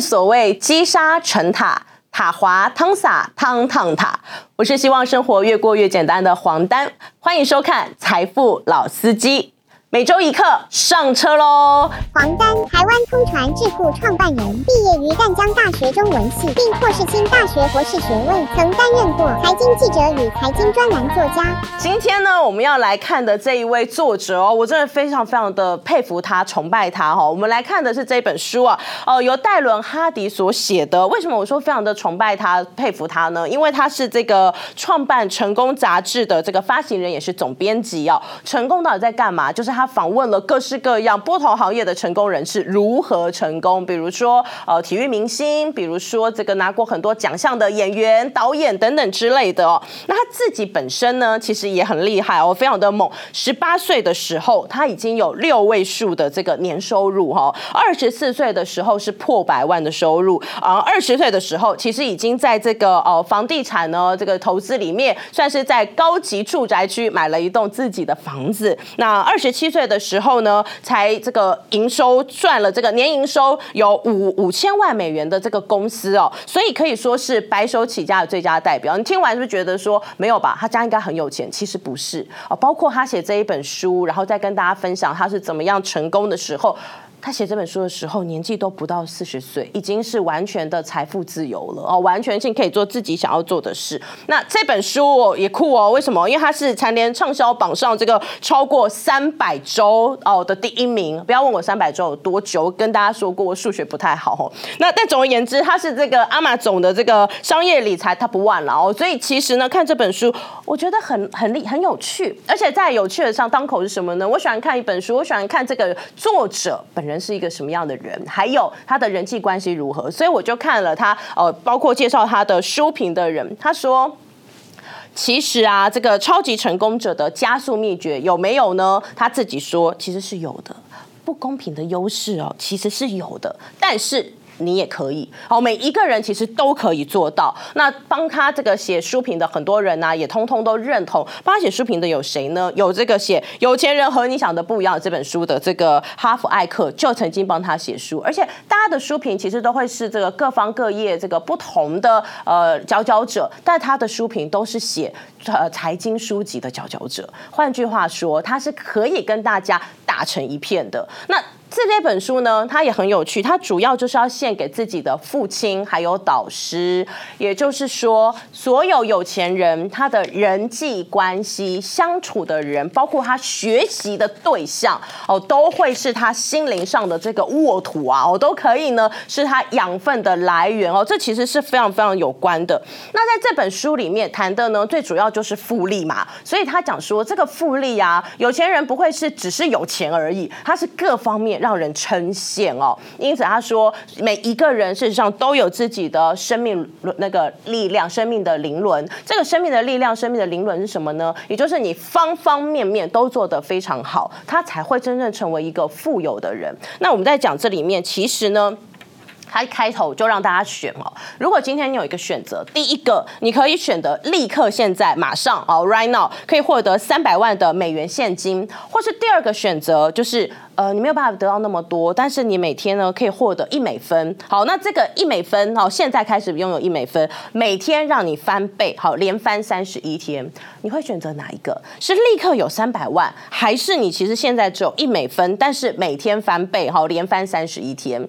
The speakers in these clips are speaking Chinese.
所谓积沙成塔，塔滑汤洒，汤烫塔。我是希望生活越过越简单的黄丹，欢迎收看《财富老司机》。每周一课上车喽！黄丹，台湾通传智库创办人，毕业于淡江大学中文系，并获世新大学博士学位，曾担任过财经记者与财经专栏作家。今天呢，我们要来看的这一位作者哦，我真的非常非常的佩服他、崇拜他哈。我们来看的是这本书啊，哦，由戴伦·哈迪所写的。为什么我说非常的崇拜他、佩服他呢？因为他是这个创办《成功》杂志的这个发行人，也是总编辑哦。成功到底在干嘛？就是他他访问了各式各样不同行业的成功人士如何成功，比如说呃体育明星，比如说这个拿过很多奖项的演员、导演等等之类的哦。那他自己本身呢，其实也很厉害哦，非常的猛。十八岁的时候，他已经有六位数的这个年收入哈。二十四岁的时候是破百万的收入，啊二十岁的时候，其实已经在这个呃房地产呢这个投资里面，算是在高级住宅区买了一栋自己的房子。那二十七岁的时候呢，才这个营收赚了这个年营收有五五千万美元的这个公司哦，所以可以说是白手起家的最佳代表。你听完是不是觉得说没有吧？他家应该很有钱？其实不是哦，包括他写这一本书，然后再跟大家分享他是怎么样成功的时候。他写这本书的时候，年纪都不到四十岁，已经是完全的财富自由了哦，完全性可以做自己想要做的事。那这本书也酷哦，为什么？因为它是蝉联畅销榜上这个超过三百周哦的第一名。不要问我三百周有多久，跟大家说过我数学不太好哦。那但总而言之，它是这个阿玛总的这个商业理财 Top One 了哦。所以其实呢，看这本书，我觉得很很厉很有趣，而且在有趣的上当口是什么呢？我喜欢看一本书，我喜欢看这个作者本人。人是一个什么样的人，还有他的人际关系如何，所以我就看了他，呃，包括介绍他的书评的人，他说，其实啊，这个超级成功者的加速秘诀有没有呢？他自己说，其实是有的，不公平的优势哦，其实是有的，但是。你也可以，好，每一个人其实都可以做到。那帮他这个写书评的很多人呢，也通通都认同。帮他写书评的有谁呢？有这个写《有钱人和你想的不一样》这本书的这个哈佛艾克就曾经帮他写书，而且大家的书评其实都会是这个各方各业这个不同的呃佼佼者，但他的书评都是写呃财经书籍的佼佼者。换句话说，他是可以跟大家打成一片的。那这这本书呢，它也很有趣。它主要就是要献给自己的父亲，还有导师。也就是说，所有有钱人他的人际关系相处的人，包括他学习的对象哦，都会是他心灵上的这个沃土啊，哦，都可以呢，是他养分的来源哦。这其实是非常非常有关的。那在这本书里面谈的呢，最主要就是复利嘛。所以他讲说，这个复利啊，有钱人不会是只是有钱而已，他是各方面。让人称羡哦，因此他说，每一个人事实上都有自己的生命那个力量，生命的灵轮。这个生命的力量，生命的灵轮是什么呢？也就是你方方面面都做得非常好，他才会真正成为一个富有的人。那我们在讲这里面，其实呢。他一开头就让大家选哦。如果今天你有一个选择，第一个你可以选择立刻现在马上哦，right now 可以获得三百万的美元现金，或是第二个选择就是呃你没有办法得到那么多，但是你每天呢可以获得一美分。好，那这个一美分哦，现在开始拥有一美分，每天让你翻倍，好，连翻三十一天，你会选择哪一个？是立刻有三百万，还是你其实现在只有一美分，但是每天翻倍，好，连翻三十一天？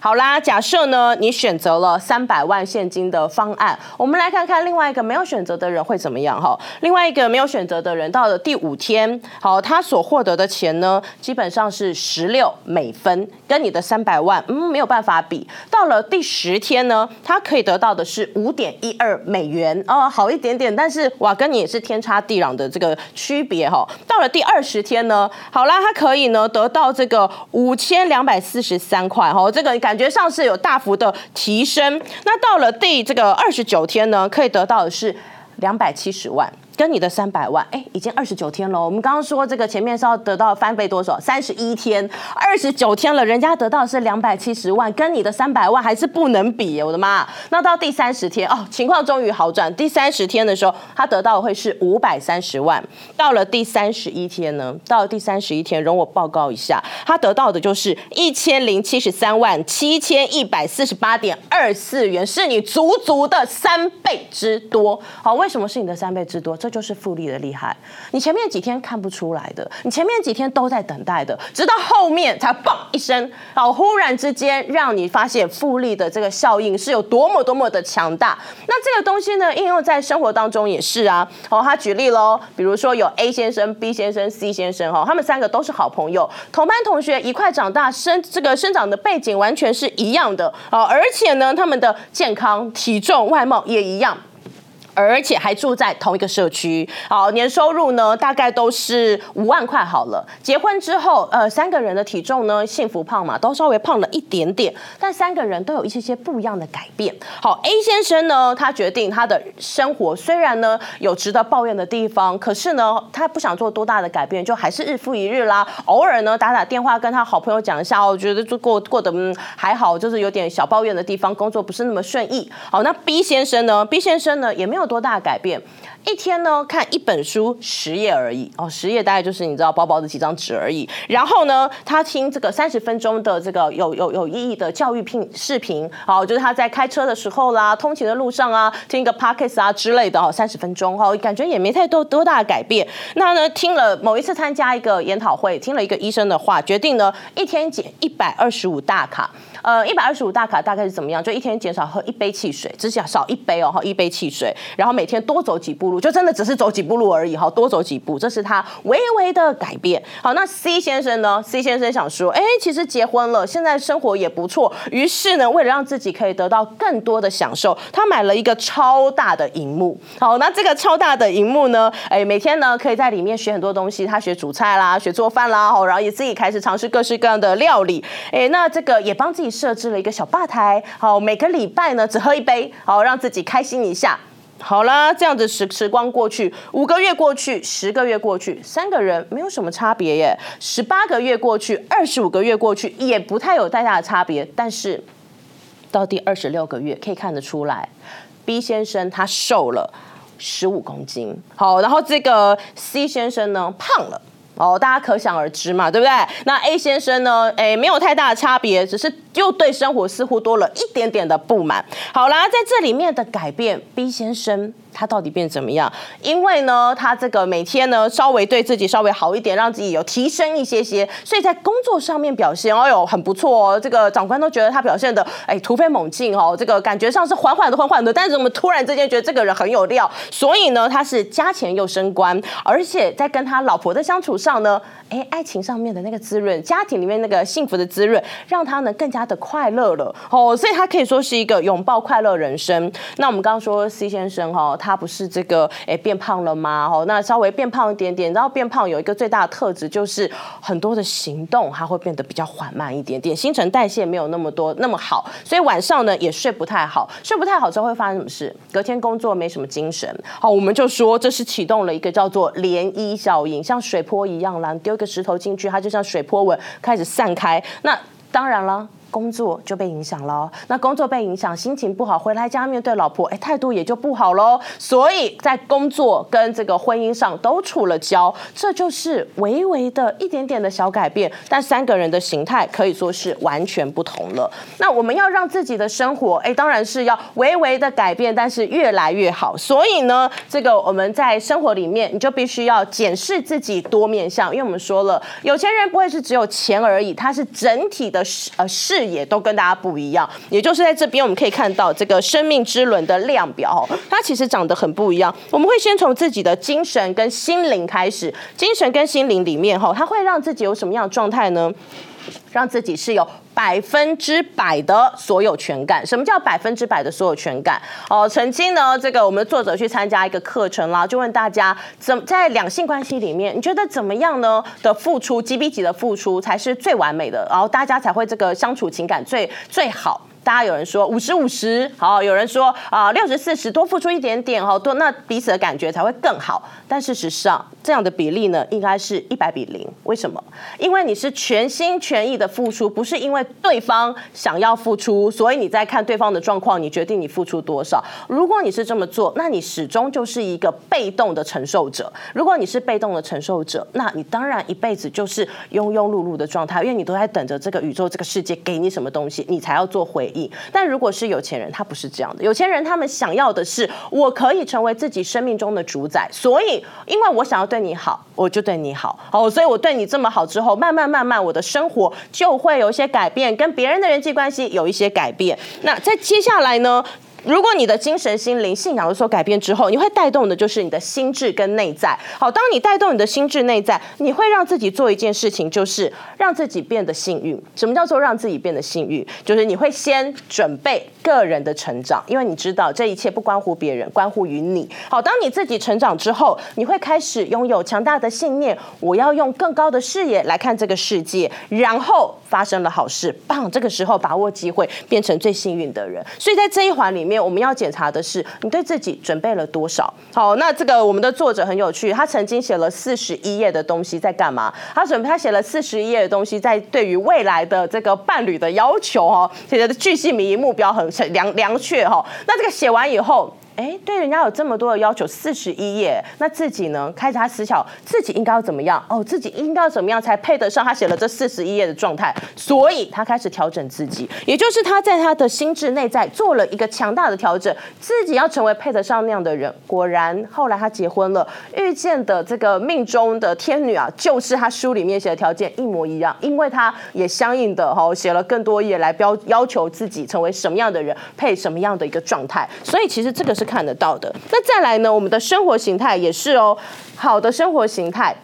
好啦，假设呢，你选择了三百万现金的方案，我们来看看另外一个没有选择的人会怎么样哈。另外一个没有选择的人，到了第五天，好，他所获得的钱呢，基本上是十六美分，跟你的三百万，嗯，没有办法比。到了第十天呢，他可以得到的是五点一二美元，哦，好一点点，但是哇，跟你也是天差地壤的这个区别哈。到了第二十天呢，好啦，他可以呢得到这个五千两百四十三块哈，这个感觉上是有大幅的提升。那到了第这个二十九天呢，可以得到的是两百七十万。跟你的三百万，哎，已经二十九天了。我们刚刚说这个前面是要得到翻倍多少？三十一天，二十九天了，人家得到是两百七十万，跟你的三百万还是不能比。我的妈！那到第三十天哦，情况终于好转。第三十天的时候，他得到的会是五百三十万。到了第三十一天呢？到了第三十一天，容我报告一下，他得到的就是一千零七十三万七千一百四十八点二四元，是你足足的三倍之多。好，为什么是你的三倍之多？这就是复利的厉害。你前面几天看不出来的，你前面几天都在等待的，直到后面才嘣一声，好，忽然之间让你发现复利的这个效应是有多么多么的强大。那这个东西呢，应用在生活当中也是啊。哦，他举例喽，比如说有 A 先生、B 先生、C 先生，哈，他们三个都是好朋友，同班同学，一块长大，生这个生长的背景完全是一样的啊，而且呢，他们的健康、体重、外貌也一样。而且还住在同一个社区，好，年收入呢大概都是五万块好了。结婚之后，呃，三个人的体重呢，幸福胖嘛，都稍微胖了一点点，但三个人都有一些些不一样的改变。好，A 先生呢，他决定他的生活虽然呢有值得抱怨的地方，可是呢，他不想做多大的改变，就还是日复一日啦。偶尔呢打打电话跟他好朋友讲一下，我觉得就过过得嗯还好，就是有点小抱怨的地方，工作不是那么顺意。好，那 B 先生呢？B 先生呢也没有。有多大改变？一天呢，看一本书十页而已哦，十页大概就是你知道薄薄的几张纸而已。然后呢，他听这个三十分钟的这个有有有意义的教育频视频，好，就是他在开车的时候啦，通勤的路上啊，听一个 podcast 啊之类的哦，三十分钟哦，感觉也没太多多大的改变。那呢，听了某一次参加一个研讨会，听了一个医生的话，决定呢一天减一百二十五大卡。呃，一百二十五大卡大概是怎么样？就一天减少喝一杯汽水，只想少一杯哦，哈，一杯汽水，然后每天多走几步路。就真的只是走几步路而已哈，多走几步，这是他微微的改变。好，那 C 先生呢？C 先生想说，哎，其实结婚了，现在生活也不错。于是呢，为了让自己可以得到更多的享受，他买了一个超大的荧幕。好，那这个超大的荧幕呢，哎，每天呢可以在里面学很多东西。他学煮菜啦，学做饭啦，好，然后也自己开始尝试各式各样的料理。哎，那这个也帮自己设置了一个小吧台。好，每个礼拜呢只喝一杯，好，让自己开心一下。好啦，这样子时时光过去，五个月过去，十个月过去，三个人没有什么差别耶。十八个月过去，二十五个月过去，也不太有太大的差别。但是到第二十六个月，可以看得出来，B 先生他瘦了十五公斤。好，然后这个 C 先生呢，胖了。哦，大家可想而知嘛，对不对？那 A 先生呢？哎，没有太大的差别，只是又对生活似乎多了一点点的不满。好啦，在这里面的改变，B 先生。他到底变怎么样？因为呢，他这个每天呢，稍微对自己稍微好一点，让自己有提升一些些，所以在工作上面表现，哦哟，很不错哦。这个长官都觉得他表现的，哎，突飞猛进哦。这个感觉上是缓缓的、缓缓的，但是我们突然之间觉得这个人很有料，所以呢，他是加钱又升官，而且在跟他老婆的相处上呢。哎，爱情上面的那个滋润，家庭里面那个幸福的滋润，让他呢更加他的快乐了哦，所以他可以说是一个拥抱快乐人生。那我们刚刚说 C 先生哈，他不是这个哎变胖了吗？哦，那稍微变胖一点点，然后变胖有一个最大的特质就是很多的行动他会变得比较缓慢一点点，新陈代谢没有那么多那么好，所以晚上呢也睡不太好，睡不太好之后会发生什么事？隔天工作没什么精神。好，我们就说这是启动了一个叫做涟漪效应，像水波一样啦，丢一个。石头进去，它就像水波纹开始散开。那当然了。工作就被影响了，那工作被影响，心情不好，回来家面对老婆，哎，态度也就不好喽。所以在工作跟这个婚姻上都出了交，这就是微微的一点点的小改变，但三个人的形态可以说是完全不同了。那我们要让自己的生活，哎，当然是要微微的改变，但是越来越好。所以呢，这个我们在生活里面，你就必须要检视自己多面相，因为我们说了，有钱人不会是只有钱而已，他是整体的呃视。也都跟大家不一样，也就是在这边我们可以看到这个生命之轮的量表，它其实长得很不一样。我们会先从自己的精神跟心灵开始，精神跟心灵里面哈，它会让自己有什么样的状态呢？让自己是有百分之百的所有权感。什么叫百分之百的所有权感？哦，曾经呢，这个我们作者去参加一个课程啦，就问大家，怎在两性关系里面，你觉得怎么样呢？的付出几比几的付出才是最完美的，然后大家才会这个相处情感最最好。大家有人说五十五十，好，有人说啊六十四十，多付出一点点哈，多那彼此的感觉才会更好。但事实上，这样的比例呢，应该是一百比零。为什么？因为你是全心全意的付出，不是因为对方想要付出，所以你在看对方的状况，你决定你付出多少。如果你是这么做，那你始终就是一个被动的承受者。如果你是被动的承受者，那你当然一辈子就是庸庸碌碌的状态，因为你都在等着这个宇宙、这个世界给你什么东西，你才要做回但如果是有钱人，他不是这样的。有钱人他们想要的是，我可以成为自己生命中的主宰，所以因为我想要对你好，我就对你好。哦，所以我对你这么好之后，慢慢慢慢，我的生活就会有一些改变，跟别人的人际关系有一些改变。那在接下来呢？如果你的精神、心灵、信仰有所改变之后，你会带动的就是你的心智跟内在。好，当你带动你的心智内在，你会让自己做一件事情，就是让自己变得幸运。什么叫做让自己变得幸运？就是你会先准备个人的成长，因为你知道这一切不关乎别人，关乎于你。好，当你自己成长之后，你会开始拥有强大的信念，我要用更高的视野来看这个世界，然后发生了好事，棒！这个时候把握机会，变成最幸运的人。所以在这一环里面。我们要检查的是你对自己准备了多少。好，那这个我们的作者很有趣，他曾经写了四十一页的东西在干嘛？他准备他写了四十一页的东西在对于未来的这个伴侣的要求哦，写的巨细靡遗，目标很良良确哈。那这个写完以后。哎，对人家有这么多的要求，四十一页，那自己呢？开始他思考自己应该要怎么样？哦，自己应该要怎么样才配得上他写了这四十一页的状态？所以他开始调整自己，也就是他在他的心智内在做了一个强大的调整，自己要成为配得上那样的人。果然，后来他结婚了，遇见的这个命中的天女啊，就是他书里面写的条件一模一样，因为他也相应的哈写了更多页来标要求自己成为什么样的人，配什么样的一个状态。所以其实这个是。是看得到的。那再来呢？我们的生活形态也是哦。好的生活形态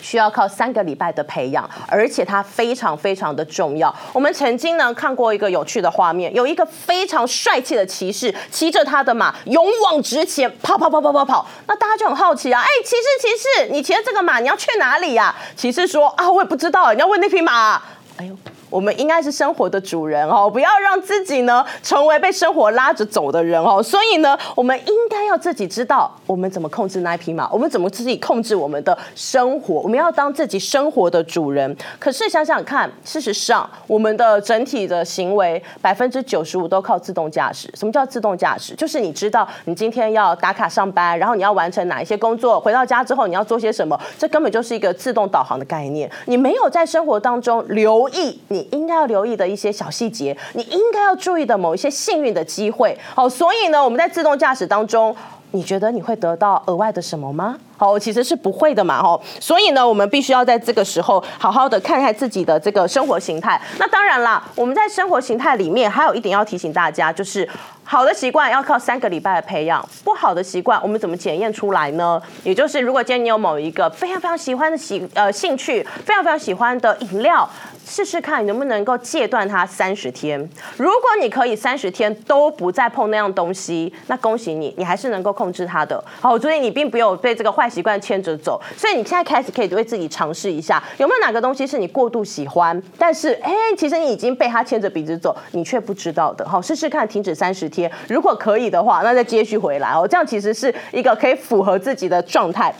需要靠三个礼拜的培养，而且它非常非常的重要。我们曾经呢看过一个有趣的画面，有一个非常帅气的骑士骑着他的马勇往直前，跑跑跑跑跑跑。那大家就很好奇啊，哎，骑士骑士，你骑着这个马，你要去哪里呀？骑士说啊，我也不知道，你要问那匹马。哎呦。我们应该是生活的主人哦，不要让自己呢成为被生活拉着走的人哦。所以呢，我们应该要自己知道我们怎么控制那匹马，我们怎么自己控制我们的生活。我们要当自己生活的主人。可是想想看，事实上，我们的整体的行为百分之九十五都靠自动驾驶。什么叫自动驾驶？就是你知道你今天要打卡上班，然后你要完成哪一些工作，回到家之后你要做些什么，这根本就是一个自动导航的概念。你没有在生活当中留意你。你应该要留意的一些小细节，你应该要注意的某一些幸运的机会。好，所以呢，我们在自动驾驶当中，你觉得你会得到额外的什么吗？好，其实是不会的嘛，吼。所以呢，我们必须要在这个时候好好的看看自己的这个生活形态。那当然啦，我们在生活形态里面还有一点要提醒大家，就是好的习惯要靠三个礼拜的培养，不好的习惯我们怎么检验出来呢？也就是如果今天你有某一个非常非常喜欢的喜呃兴趣，非常非常喜欢的饮料。试试看你能不能够戒断它三十天。如果你可以三十天都不再碰那样东西，那恭喜你，你还是能够控制它的。好，所以你并没有被这个坏习惯牵着走。所以你现在开始可以为自己尝试一下，有没有哪个东西是你过度喜欢，但是哎，其实你已经被它牵着鼻子走，你却不知道的。好，试试看停止三十天，如果可以的话，那再接续回来哦。这样其实是一个可以符合自己的状态。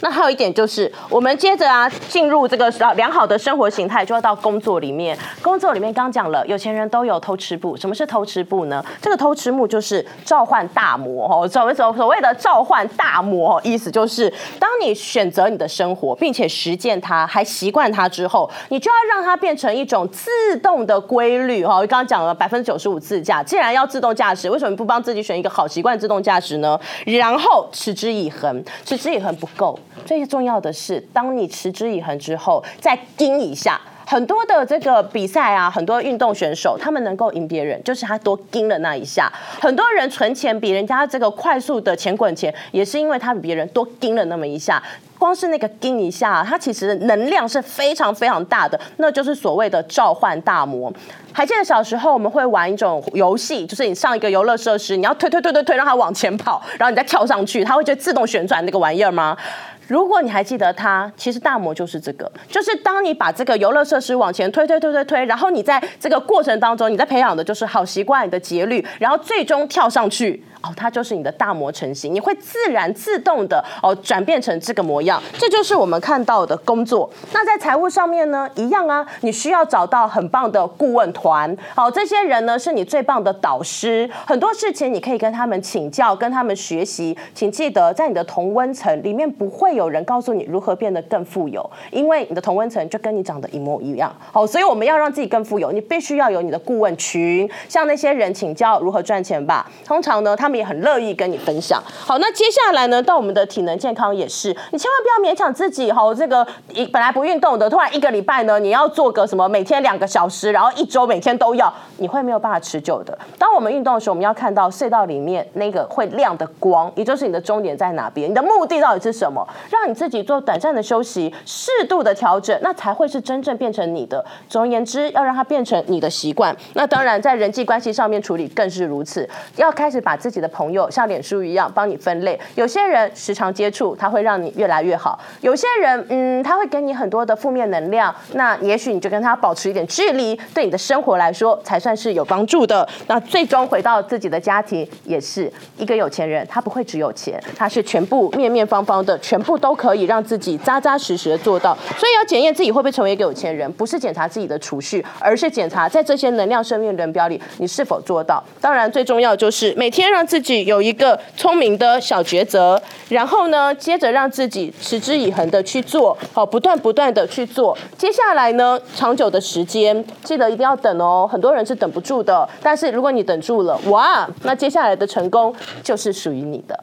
那还有一点就是，我们接着啊进入这个良好的生活形态，就要到工作里面。工作里面刚讲了，有钱人都有偷吃部。什么是偷吃部呢？这个偷吃部就是召唤大魔哦，所谓所所谓的召唤大魔，意思就是当你选择你的生活，并且实践它，还习惯它之后，你就要让它变成一种自动的规律哈。我刚刚讲了百分之九十五自驾，既然要自动驾驶，为什么不帮自己选一个好习惯自动驾驶呢？然后持之以恒，持之以恒不够。最重要的是，当你持之以恒之后，再盯一下。很多的这个比赛啊，很多运动选手，他们能够赢别人，就是他多盯了那一下。很多人存钱比人家这个快速的钱滚钱，也是因为他比别人多盯了那么一下。光是那个盯一下，它其实能量是非常非常大的，那就是所谓的召唤大魔。还记得小时候我们会玩一种游戏，就是你上一个游乐设施，你要推推推推推，让它往前跑，然后你再跳上去，它会就自动旋转那个玩意儿吗？如果你还记得它，其实大魔就是这个，就是当你把这个游乐设施往前推推推推推，然后你在这个过程当中，你在培养的就是好习惯、你的节律，然后最终跳上去。它就是你的大模成型，你会自然自动的哦转变成这个模样，这就是我们看到的工作。那在财务上面呢，一样啊，你需要找到很棒的顾问团，好，这些人呢是你最棒的导师，很多事情你可以跟他们请教，跟他们学习。请记得，在你的同温层里面不会有人告诉你如何变得更富有，因为你的同温层就跟你长得一模一样。好，所以我们要让自己更富有，你必须要有你的顾问群，向那些人请教如何赚钱吧。通常呢，他们也很乐意跟你分享。好，那接下来呢，到我们的体能健康也是，你千万不要勉强自己。哈，这个一本来不运动的，突然一个礼拜呢，你要做个什么，每天两个小时，然后一周每天都要，你会没有办法持久的。当我们运动的时候，我们要看到隧道里面那个会亮的光，也就是你的终点在哪边，你的目的到底是什么？让你自己做短暂的休息，适度的调整，那才会是真正变成你的。总而言之，要让它变成你的习惯。那当然，在人际关系上面处理更是如此，要开始把自己己。的朋友像脸书一样帮你分类，有些人时常接触，他会让你越来越好；有些人，嗯，他会给你很多的负面能量，那也许你就跟他保持一点距离，对你的生活来说才算是有帮助的。那最终回到自己的家庭，也是一个有钱人，他不会只有钱，他是全部面面方方的，全部都可以让自己扎扎实实的做到。所以要检验自己会不会成为一个有钱人，不是检查自己的储蓄，而是检查在这些能量生命人标里你是否做到。当然，最重要就是每天让。自己有一个聪明的小抉择，然后呢，接着让自己持之以恒的去做，好，不断不断的去做。接下来呢，长久的时间，记得一定要等哦。很多人是等不住的，但是如果你等住了，哇，那接下来的成功就是属于你的。